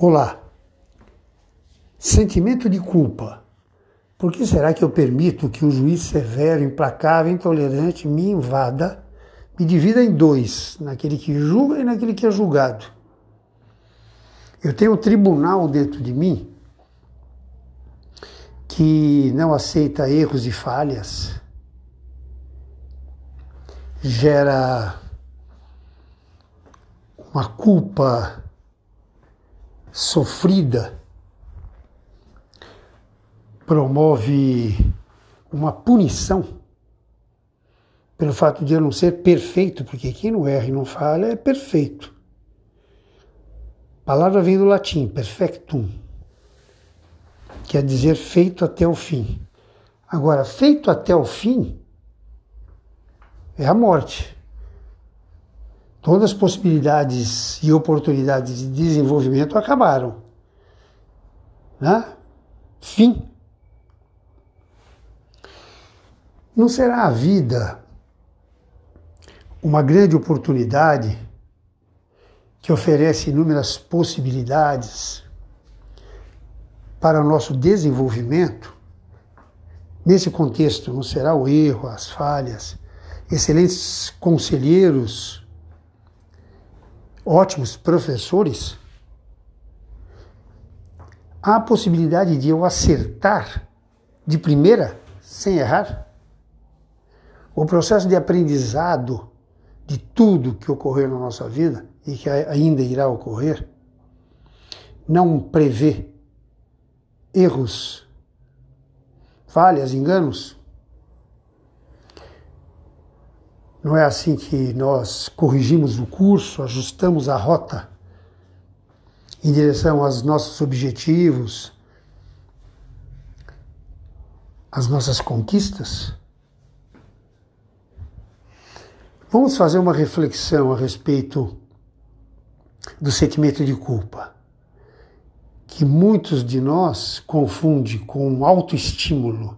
Olá. Sentimento de culpa. Por que será que eu permito que um juiz severo, implacável, intolerante me invada, me divida em dois, naquele que julga e naquele que é julgado? Eu tenho um tribunal dentro de mim que não aceita erros e falhas, gera uma culpa sofrida, promove uma punição pelo fato de eu não ser perfeito, porque quem não erra e não falha é perfeito. A palavra vem do latim, perfectum, quer dizer feito até o fim. Agora, feito até o fim é a morte. Todas as possibilidades e oportunidades de desenvolvimento acabaram. Né? Fim. Não será a vida uma grande oportunidade que oferece inúmeras possibilidades para o nosso desenvolvimento? Nesse contexto, não será o erro, as falhas, excelentes conselheiros ótimos professores, há a possibilidade de eu acertar de primeira sem errar? O processo de aprendizado de tudo que ocorreu na nossa vida e que ainda irá ocorrer não prevê erros, falhas, enganos? Não é assim que nós corrigimos o curso, ajustamos a rota em direção aos nossos objetivos, às nossas conquistas? Vamos fazer uma reflexão a respeito do sentimento de culpa, que muitos de nós confundem com autoestímulo.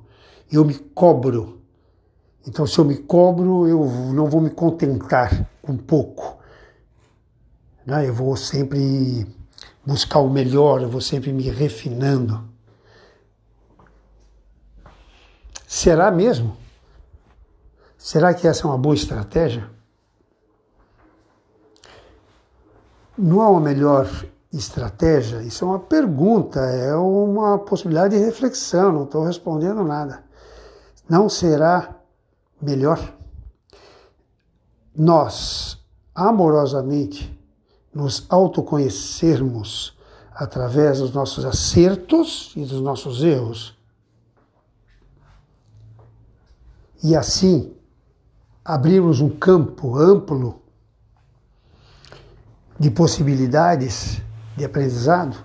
Eu me cobro então, se eu me cobro, eu não vou me contentar com pouco. Né? Eu vou sempre buscar o melhor, eu vou sempre me refinando. Será mesmo? Será que essa é uma boa estratégia? Não há uma melhor estratégia? Isso é uma pergunta, é uma possibilidade de reflexão, não estou respondendo nada. Não será melhor nós amorosamente nos autoconhecermos através dos nossos acertos e dos nossos erros. E assim abrirmos um campo amplo de possibilidades de aprendizado.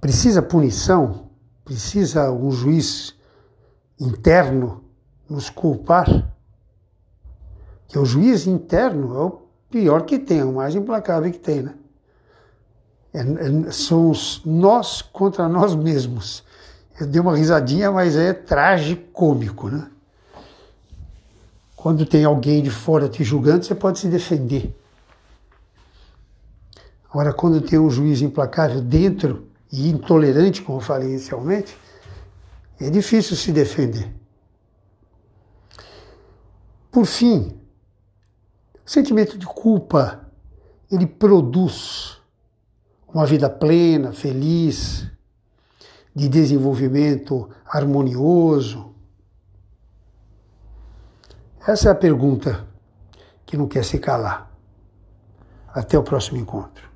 Precisa punição, precisa um juiz interno nos culpar, que o juiz interno é o pior que tem, é o mais implacável que tem, né? É, é, somos nós contra nós mesmos. Eu dei uma risadinha, mas é trágico-cômico, né? Quando tem alguém de fora te julgando, você pode se defender. Agora, quando tem um juiz implacável dentro e intolerante, como eu falei inicialmente, é difícil se defender. Por fim, o sentimento de culpa, ele produz uma vida plena, feliz, de desenvolvimento harmonioso? Essa é a pergunta que não quer se calar. Até o próximo encontro.